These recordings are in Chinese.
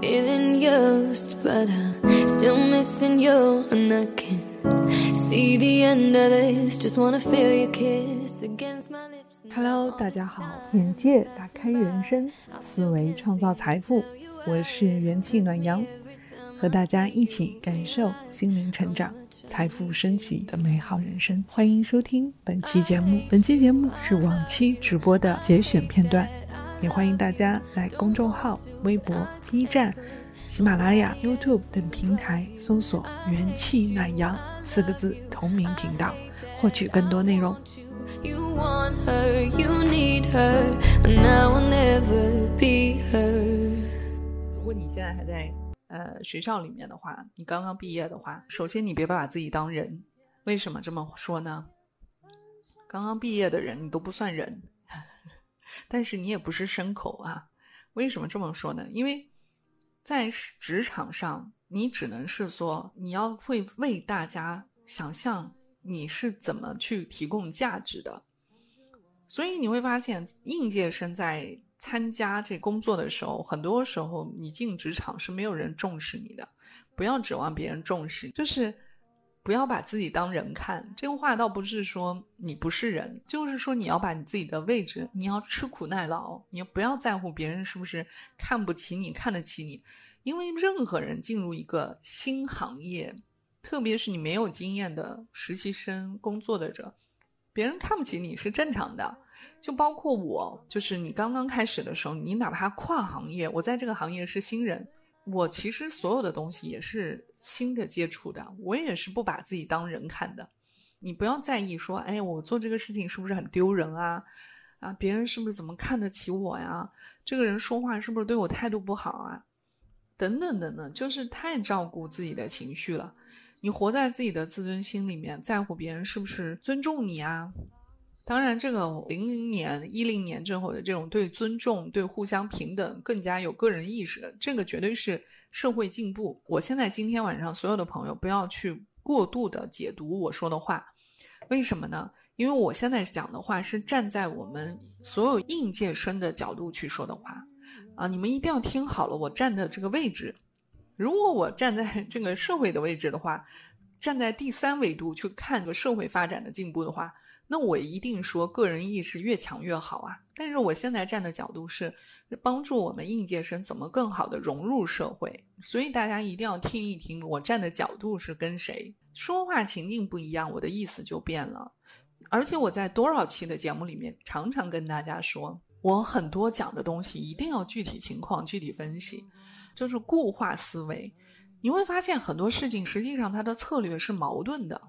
feeling used, but I'm still missing you, and I can't see the end of this. Just wanna feel your kiss against my lips. Hello，大家好，眼界打开人生，思维创造财富，我是元气暖阳，和大家一起感受心灵成长、财富升起的美好人生。欢迎收听本期节目，本期节目是往期直播的节选片段，也欢迎大家在公众号、微博、B 站、喜马拉雅、YouTube 等平台搜索“元气暖阳”四个字同名频道，获取更多内容。You want her, you need her, and I will never be her. 如果你现在还在呃学校里面的话，你刚刚毕业的话，首先你别把自己当人。为什么这么说呢？刚刚毕业的人你都不算人，但是你也不是牲口啊。为什么这么说呢？因为在职场上，你只能是说你要会为大家想象你是怎么去提供价值的。所以你会发现，应届生在参加这工作的时候，很多时候你进职场是没有人重视你的。不要指望别人重视，就是不要把自己当人看。这个话倒不是说你不是人，就是说你要把你自己的位置，你要吃苦耐劳，你不要在乎别人是不是看不起你、看得起你。因为任何人进入一个新行业，特别是你没有经验的实习生、工作的者，别人看不起你是正常的。就包括我，就是你刚刚开始的时候，你哪怕跨行业，我在这个行业是新人，我其实所有的东西也是新的接触的，我也是不把自己当人看的。你不要在意说，哎，我做这个事情是不是很丢人啊？啊，别人是不是怎么看得起我呀？这个人说话是不是对我态度不好啊？等等等等，就是太照顾自己的情绪了。你活在自己的自尊心里面，在乎别人是不是尊重你啊？当然，这个零零年、一零年之后的这种对尊重、对互相平等更加有个人意识的，这个绝对是社会进步。我现在今天晚上所有的朋友不要去过度的解读我说的话，为什么呢？因为我现在讲的话是站在我们所有应届生的角度去说的话啊，你们一定要听好了，我站的这个位置。如果我站在这个社会的位置的话，站在第三维度去看个社会发展的进步的话。那我一定说个人意识越强越好啊！但是我现在站的角度是帮助我们应届生怎么更好的融入社会，所以大家一定要听一听我站的角度是跟谁说话，情境不一样，我的意思就变了。而且我在多少期的节目里面，常常跟大家说，我很多讲的东西一定要具体情况具体分析，就是固化思维。你会发现很多事情实际上它的策略是矛盾的。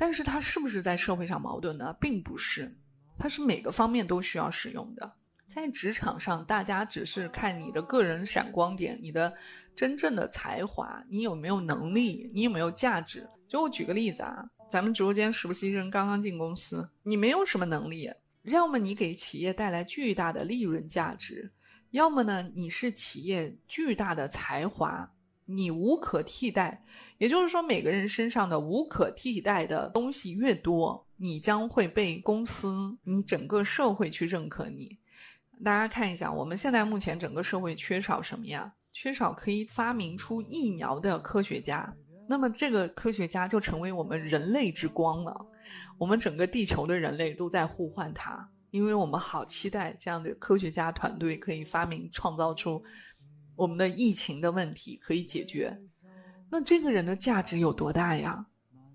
但是它是不是在社会上矛盾呢？并不是，它是每个方面都需要使用的。在职场上，大家只是看你的个人闪光点，你的真正的才华，你有没有能力，你有没有价值。就我举个例子啊，咱们直播间实习生刚刚进公司，你没有什么能力，要么你给企业带来巨大的利润价值，要么呢你是企业巨大的才华。你无可替代，也就是说，每个人身上的无可替代的东西越多，你将会被公司、你整个社会去认可你。大家看一下，我们现在目前整个社会缺少什么呀？缺少可以发明出疫苗的科学家。那么，这个科学家就成为我们人类之光了。我们整个地球的人类都在呼唤他，因为我们好期待这样的科学家团队可以发明、创造出。我们的疫情的问题可以解决，那这个人的价值有多大呀？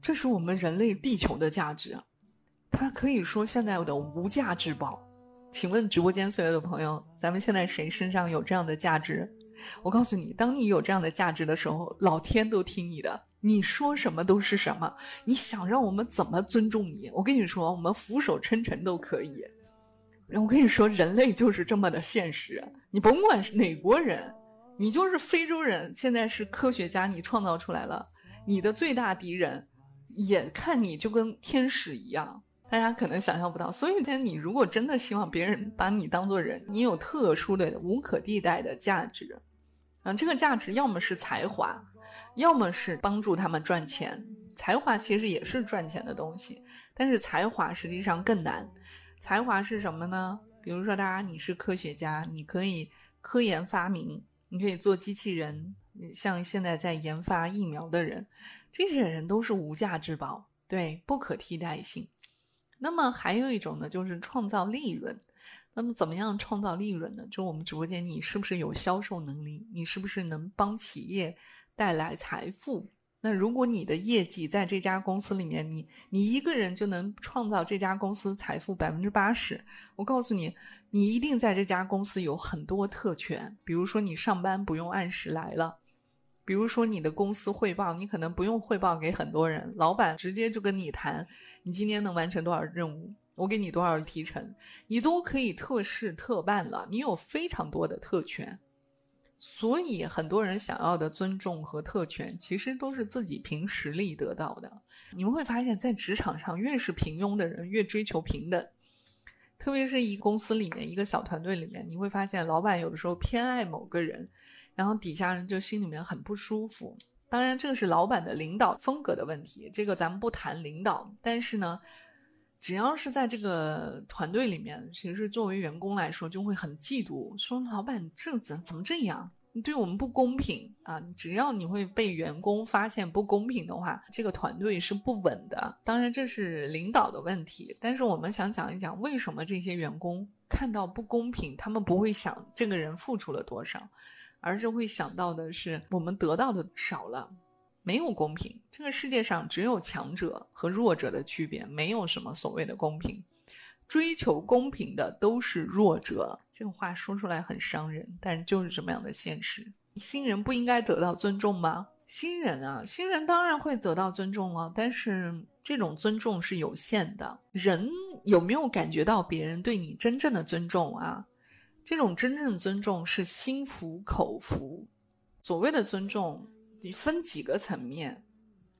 这是我们人类地球的价值，他可以说现在的无价之宝。请问直播间所有的朋友，咱们现在谁身上有这样的价值？我告诉你，当你有这样的价值的时候，老天都听你的，你说什么都是什么。你想让我们怎么尊重你？我跟你说，我们俯首称臣都可以。我跟你说，人类就是这么的现实，你甭管是哪国人。你就是非洲人，现在是科学家，你创造出来了。你的最大敌人也看你就跟天使一样，大家可能想象不到。所以，你如果真的希望别人把你当做人，你有特殊的、无可替代的价值，啊，这个价值要么是才华，要么是帮助他们赚钱。才华其实也是赚钱的东西，但是才华实际上更难。才华是什么呢？比如说，大家你是科学家，你可以科研发明。你可以做机器人，像现在在研发疫苗的人，这些人都是无价之宝，对，不可替代性。那么还有一种呢，就是创造利润。那么怎么样创造利润呢？就我们直播间，你是不是有销售能力？你是不是能帮企业带来财富？那如果你的业绩在这家公司里面，你你一个人就能创造这家公司财富百分之八十，我告诉你，你一定在这家公司有很多特权。比如说你上班不用按时来了，比如说你的公司汇报，你可能不用汇报给很多人，老板直接就跟你谈，你今天能完成多少任务。我给你多少提成，你都可以特事特办了。你有非常多的特权，所以很多人想要的尊重和特权，其实都是自己凭实力得到的。你们会发现在职场上，越是平庸的人，越追求平等。特别是一公司里面一个小团队里面，你会发现老板有的时候偏爱某个人，然后底下人就心里面很不舒服。当然，这个是老板的领导风格的问题，这个咱们不谈领导，但是呢。只要是在这个团队里面，其实作为员工来说，就会很嫉妒，说老板这怎怎么这样？你对我们不公平啊！只要你会被员工发现不公平的话，这个团队是不稳的。当然这是领导的问题，但是我们想讲一讲，为什么这些员工看到不公平，他们不会想这个人付出了多少，而是会想到的是我们得到的少了。没有公平，这个世界上只有强者和弱者的区别，没有什么所谓的公平。追求公平的都是弱者。这个话说出来很伤人，但就是这么样的现实。新人不应该得到尊重吗？新人啊，新人当然会得到尊重了，但是这种尊重是有限的。人有没有感觉到别人对你真正的尊重啊？这种真正的尊重是心服口服。所谓的尊重。你分几个层面，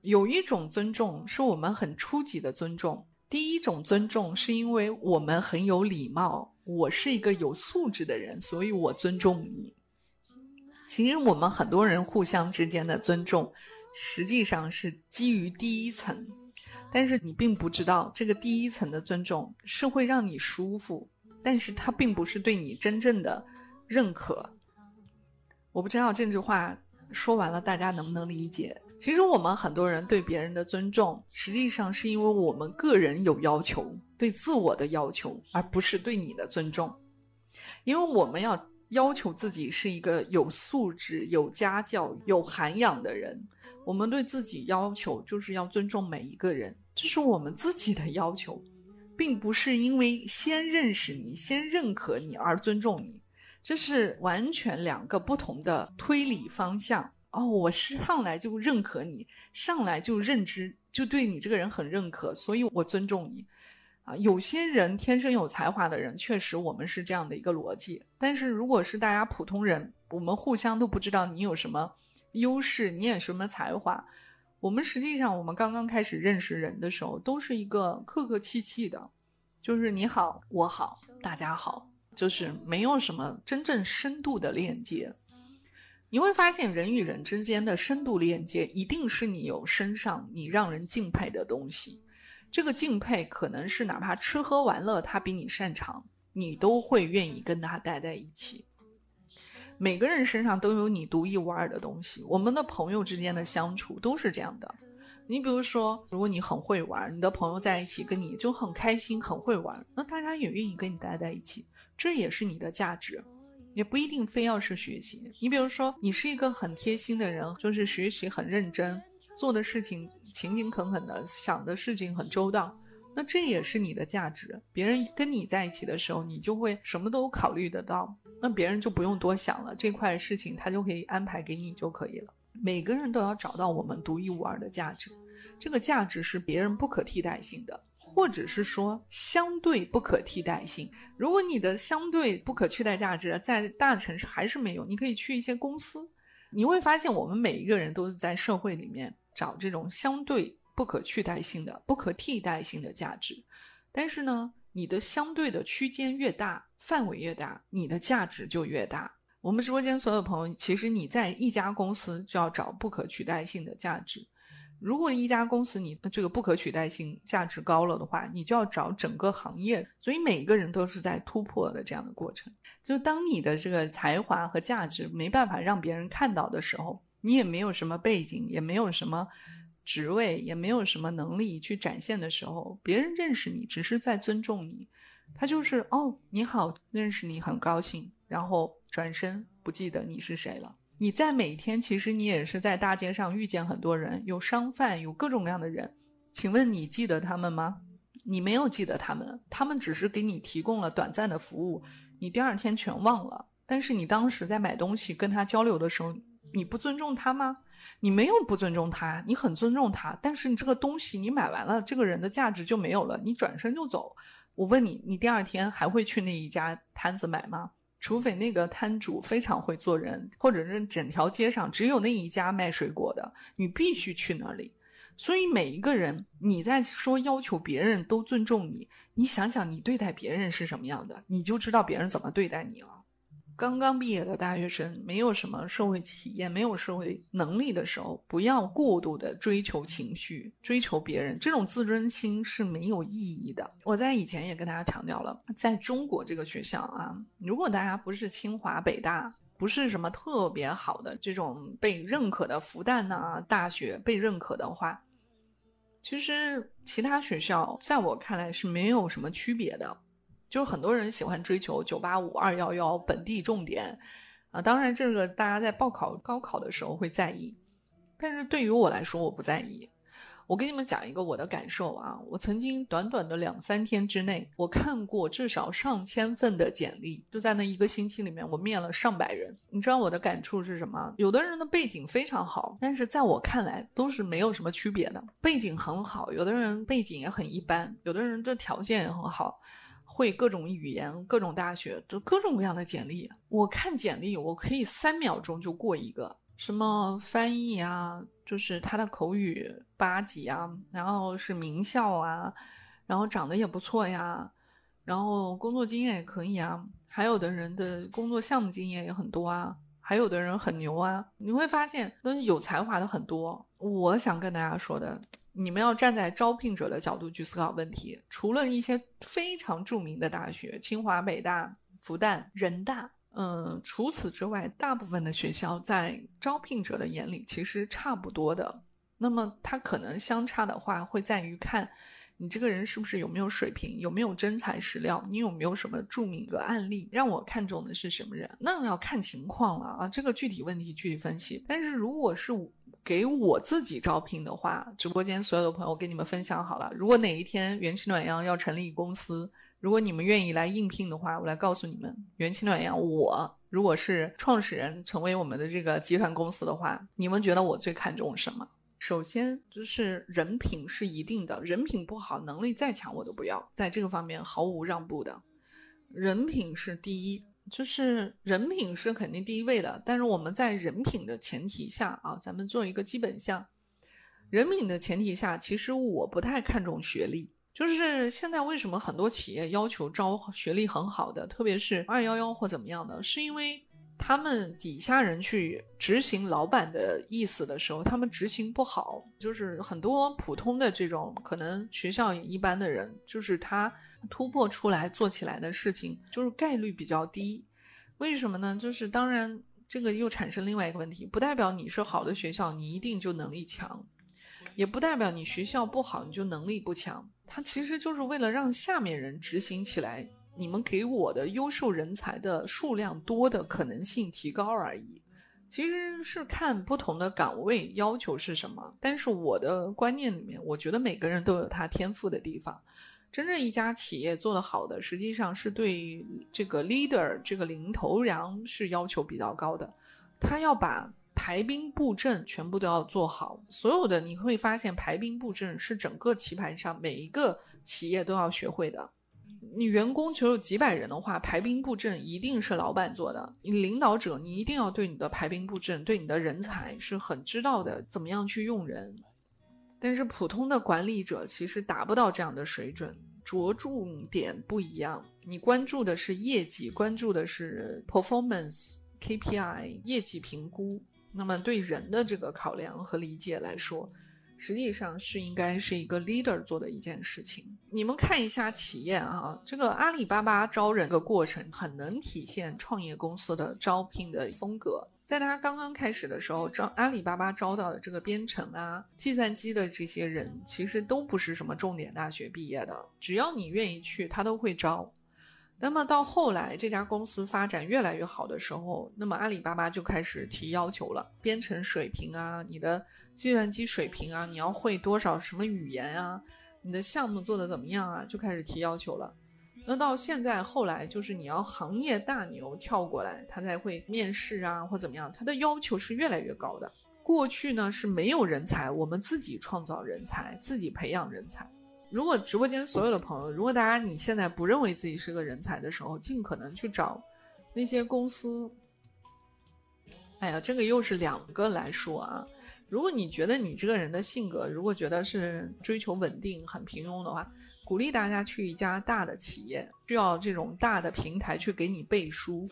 有一种尊重是我们很初级的尊重。第一种尊重是因为我们很有礼貌，我是一个有素质的人，所以我尊重你。其实我们很多人互相之间的尊重，实际上是基于第一层，但是你并不知道这个第一层的尊重是会让你舒服，但是它并不是对你真正的认可。我不知道这句话。说完了，大家能不能理解？其实我们很多人对别人的尊重，实际上是因为我们个人有要求，对自我的要求，而不是对你的尊重。因为我们要要求自己是一个有素质、有家教、有涵养的人，我们对自己要求就是要尊重每一个人，这是我们自己的要求，并不是因为先认识你、先认可你而尊重你。这是完全两个不同的推理方向哦！我是上来就认可你，上来就认知，就对你这个人很认可，所以我尊重你啊。有些人天生有才华的人，确实我们是这样的一个逻辑。但是如果是大家普通人，我们互相都不知道你有什么优势，你有什么才华，我们实际上我们刚刚开始认识人的时候，都是一个客客气气的，就是你好，我好，大家好。就是没有什么真正深度的链接，你会发现人与人之间的深度链接，一定是你有身上你让人敬佩的东西。这个敬佩可能是哪怕吃喝玩乐他比你擅长，你都会愿意跟他待在一起。每个人身上都有你独一无二的东西。我们的朋友之间的相处都是这样的。你比如说，如果你很会玩，你的朋友在一起跟你就很开心，很会玩，那大家也愿意跟你待在一起。这也是你的价值，也不一定非要是学习。你比如说，你是一个很贴心的人，就是学习很认真，做的事情勤勤恳恳的，想的事情很周到，那这也是你的价值。别人跟你在一起的时候，你就会什么都考虑得到，那别人就不用多想了，这块事情他就可以安排给你就可以了。每个人都要找到我们独一无二的价值，这个价值是别人不可替代性的。或者是说相对不可替代性。如果你的相对不可替代价值在大城市还是没有，你可以去一些公司，你会发现我们每一个人都是在社会里面找这种相对不可替代性的、不可替代性的价值。但是呢，你的相对的区间越大，范围越大，你的价值就越大。我们直播间所有朋友，其实你在一家公司就要找不可取代性的价值。如果一家公司你这个不可取代性价值高了的话，你就要找整个行业，所以每个人都是在突破的这样的过程。就当你的这个才华和价值没办法让别人看到的时候，你也没有什么背景，也没有什么职位，也没有什么能力去展现的时候，别人认识你只是在尊重你，他就是哦你好，认识你很高兴，然后转身不记得你是谁了。你在每天，其实你也是在大街上遇见很多人，有商贩，有各种各样的人。请问你记得他们吗？你没有记得他们，他们只是给你提供了短暂的服务，你第二天全忘了。但是你当时在买东西跟他交流的时候，你不尊重他吗？你没有不尊重他，你很尊重他。但是你这个东西你买完了，这个人的价值就没有了，你转身就走。我问你，你第二天还会去那一家摊子买吗？除非那个摊主非常会做人，或者是整条街上只有那一家卖水果的，你必须去那里。所以每一个人，你在说要求别人都尊重你，你想想你对待别人是什么样的，你就知道别人怎么对待你了。刚刚毕业的大学生，没有什么社会体验，没有社会能力的时候，不要过度的追求情绪，追求别人，这种自尊心是没有意义的。我在以前也跟大家强调了，在中国这个学校啊，如果大家不是清华北大，不是什么特别好的这种被认可的复旦呐大学被认可的话，其实其他学校在我看来是没有什么区别的。就是很多人喜欢追求九八五二幺幺本地重点，啊，当然这个大家在报考高考的时候会在意，但是对于我来说我不在意。我跟你们讲一个我的感受啊，我曾经短短的两三天之内，我看过至少上千份的简历，就在那一个星期里面，我面了上百人。你知道我的感触是什么？有的人的背景非常好，但是在我看来都是没有什么区别的。背景很好，有的人背景也很一般，有的人这条件也很好。会各种语言，各种大学，就各种各样的简历。我看简历，我可以三秒钟就过一个，什么翻译啊，就是他的口语八级啊，然后是名校啊，然后长得也不错呀，然后工作经验也可以啊，还有的人的工作项目经验也很多啊，还有的人很牛啊。你会发现，都是有才华的很多。我想跟大家说的。你们要站在招聘者的角度去思考问题。除了一些非常著名的大学，清华、北大、复旦、人大，嗯，除此之外，大部分的学校在招聘者的眼里其实差不多的。那么，它可能相差的话，会在于看你这个人是不是有没有水平，有没有真材实料，你有没有什么著名的案例，让我看中的是什么人？那要看情况了啊，这个具体问题具体分析。但是如果是给我自己招聘的话，直播间所有的朋友，我跟你们分享好了。如果哪一天元气暖阳要成立公司，如果你们愿意来应聘的话，我来告诉你们，元气暖阳，我如果是创始人，成为我们的这个集团公司的话，你们觉得我最看重什么？首先就是人品是一定的，人品不好，能力再强我都不要，在这个方面毫无让步的，人品是第一。就是人品是肯定第一位的，但是我们在人品的前提下啊，咱们做一个基本项。人品的前提下，其实我不太看重学历。就是现在为什么很多企业要求招学历很好的，特别是二幺幺或怎么样的，是因为他们底下人去执行老板的意思的时候，他们执行不好。就是很多普通的这种可能学校一般的人，就是他。突破出来做起来的事情，就是概率比较低。为什么呢？就是当然，这个又产生另外一个问题，不代表你是好的学校，你一定就能力强，也不代表你学校不好，你就能力不强。它其实就是为了让下面人执行起来，你们给我的优秀人才的数量多的可能性提高而已。其实是看不同的岗位要求是什么。但是我的观念里面，我觉得每个人都有他天赋的地方。真正一家企业做得好的，实际上是对这个 leader 这个领头羊是要求比较高的，他要把排兵布阵全部都要做好。所有的你会发现，排兵布阵是整个棋盘上每一个企业都要学会的。你员工只有几百人的话，排兵布阵一定是老板做的。你领导者，你一定要对你的排兵布阵，对你的人才是很知道的，怎么样去用人。但是普通的管理者其实达不到这样的水准，着重点不一样。你关注的是业绩，关注的是 performance KPI 业绩评估。那么对人的这个考量和理解来说，实际上是应该是一个 leader 做的一件事情。你们看一下企业啊，这个阿里巴巴招人的过程很能体现创业公司的招聘的风格。在他刚刚开始的时候，招阿里巴巴招到的这个编程啊、计算机的这些人，其实都不是什么重点大学毕业的，只要你愿意去，他都会招。那么到后来，这家公司发展越来越好的时候，那么阿里巴巴就开始提要求了，编程水平啊，你的计算机水平啊，你要会多少什么语言啊，你的项目做的怎么样啊，就开始提要求了。那到现在后来就是你要行业大牛跳过来，他才会面试啊或怎么样，他的要求是越来越高的。过去呢是没有人才，我们自己创造人才，自己培养人才。如果直播间所有的朋友，如果大家你现在不认为自己是个人才的时候，尽可能去找那些公司。哎呀，这个又是两个来说啊。如果你觉得你这个人的性格，如果觉得是追求稳定、很平庸的话，鼓励大家去一家大的企业，需要这种大的平台去给你背书，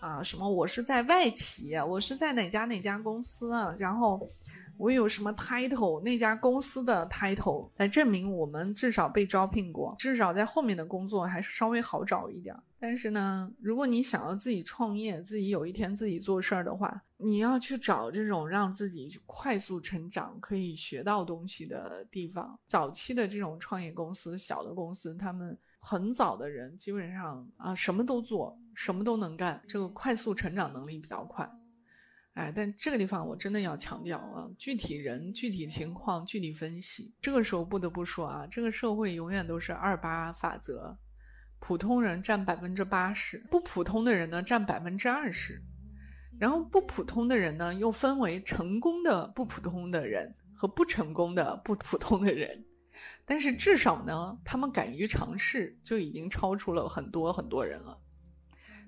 啊，什么我是在外企，我是在哪家哪家公司啊，然后我有什么 title，那家公司的 title 来证明我们至少被招聘过，至少在后面的工作还是稍微好找一点。但是呢，如果你想要自己创业，自己有一天自己做事儿的话，你要去找这种让自己快速成长、可以学到东西的地方。早期的这种创业公司、小的公司，他们很早的人基本上啊什么都做，什么都能干，这个快速成长能力比较快。哎，但这个地方我真的要强调啊，具体人、具体情况具体分析。这个时候不得不说啊，这个社会永远都是二八法则。普通人占百分之八十，不普通的人呢占百分之二十，然后不普通的人呢又分为成功的不普通的人和不成功的不普通的人，但是至少呢，他们敢于尝试就已经超出了很多很多人了。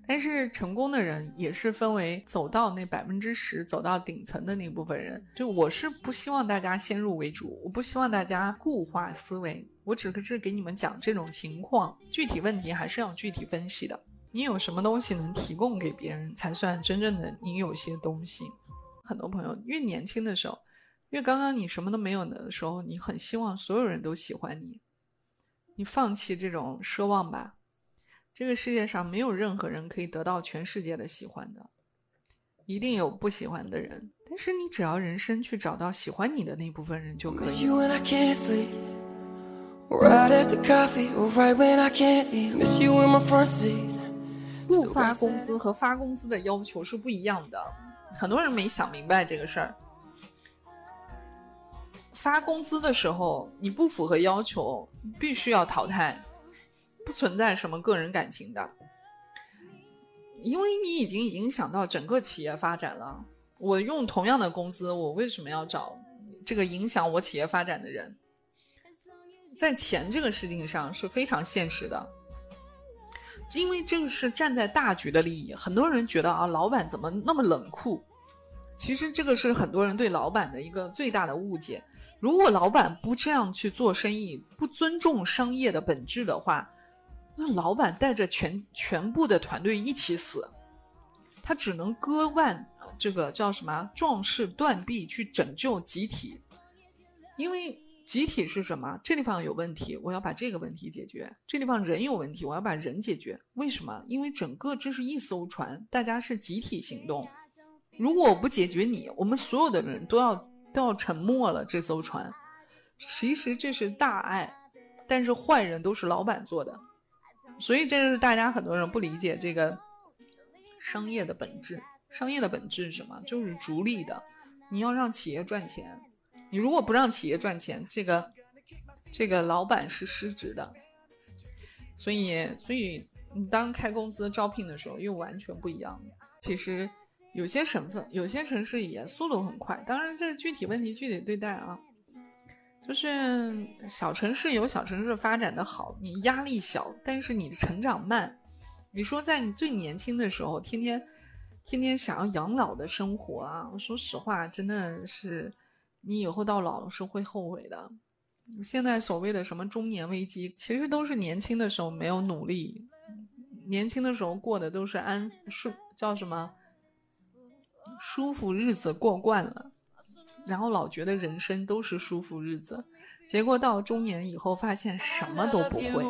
但是成功的人也是分为走到那百分之十，走到顶层的那部分人。就我是不希望大家先入为主，我不希望大家固化思维。我只是给你们讲这种情况，具体问题还是要具体分析的。你有什么东西能提供给别人，才算真正的你有些东西。很多朋友越年轻的时候，越刚刚你什么都没有的时候，你很希望所有人都喜欢你。你放弃这种奢望吧。这个世界上没有任何人可以得到全世界的喜欢的，一定有不喜欢的人。但是你只要人生去找到喜欢你的那部分人就可以。不发工资和发工资的要求是不一样的，很多人没想明白这个事儿。发工资的时候你不符合要求，必须要淘汰。不存在什么个人感情的，因为你已经影响到整个企业发展了。我用同样的工资，我为什么要找这个影响我企业发展的人？在钱这个事情上是非常现实的，因为这个是站在大局的利益。很多人觉得啊，老板怎么那么冷酷？其实这个是很多人对老板的一个最大的误解。如果老板不这样去做生意，不尊重商业的本质的话，那老板带着全全部的团队一起死，他只能割腕，这个叫什么壮士断臂去拯救集体，因为集体是什么？这地方有问题，我要把这个问题解决；这地方人有问题，我要把人解决。为什么？因为整个这是一艘船，大家是集体行动。如果我不解决你，我们所有的人都要都要沉没了这艘船。其实这是大爱，但是坏人都是老板做的。所以，这就是大家很多人不理解这个商业的本质。商业的本质是什么？就是逐利的。你要让企业赚钱，你如果不让企业赚钱，这个这个老板是失职的。所以，所以你当开公司招聘的时候，又完全不一样。其实，有些省份、有些城市也速度很快。当然，这具体问题具体对待啊。就是小城市有小城市发展的好，你压力小，但是你的成长慢。你说在你最年轻的时候，天天天天想要养老的生活啊，我说实话，真的是你以后到老是会后悔的。现在所谓的什么中年危机，其实都是年轻的时候没有努力，年轻的时候过的都是安舒，叫什么舒服日子过惯了。然后老觉得人生都是舒服日子，结果到中年以后发现什么都不会。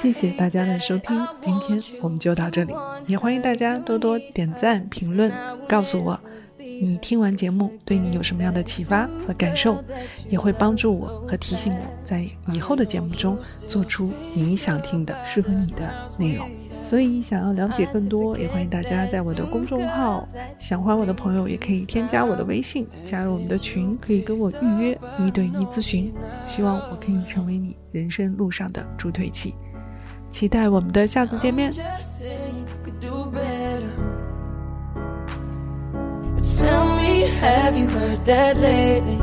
谢谢大家的收听，今天我们就到这里，也欢迎大家多多点赞、评论，告诉我。你听完节目，对你有什么样的启发和感受，也会帮助我和提醒我在以后的节目中做出你想听的、适合你的内容。所以，想要了解更多，也欢迎大家在我的公众号“想还我的朋友”也可以添加我的微信，加入我们的群，可以跟我预约一对一咨询。希望我可以成为你人生路上的助推器，期待我们的下次见面。Tell me, have you heard that lately?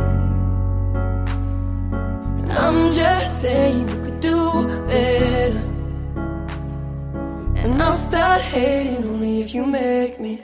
I'm just saying you could do better. And I'll start hating only if you make me.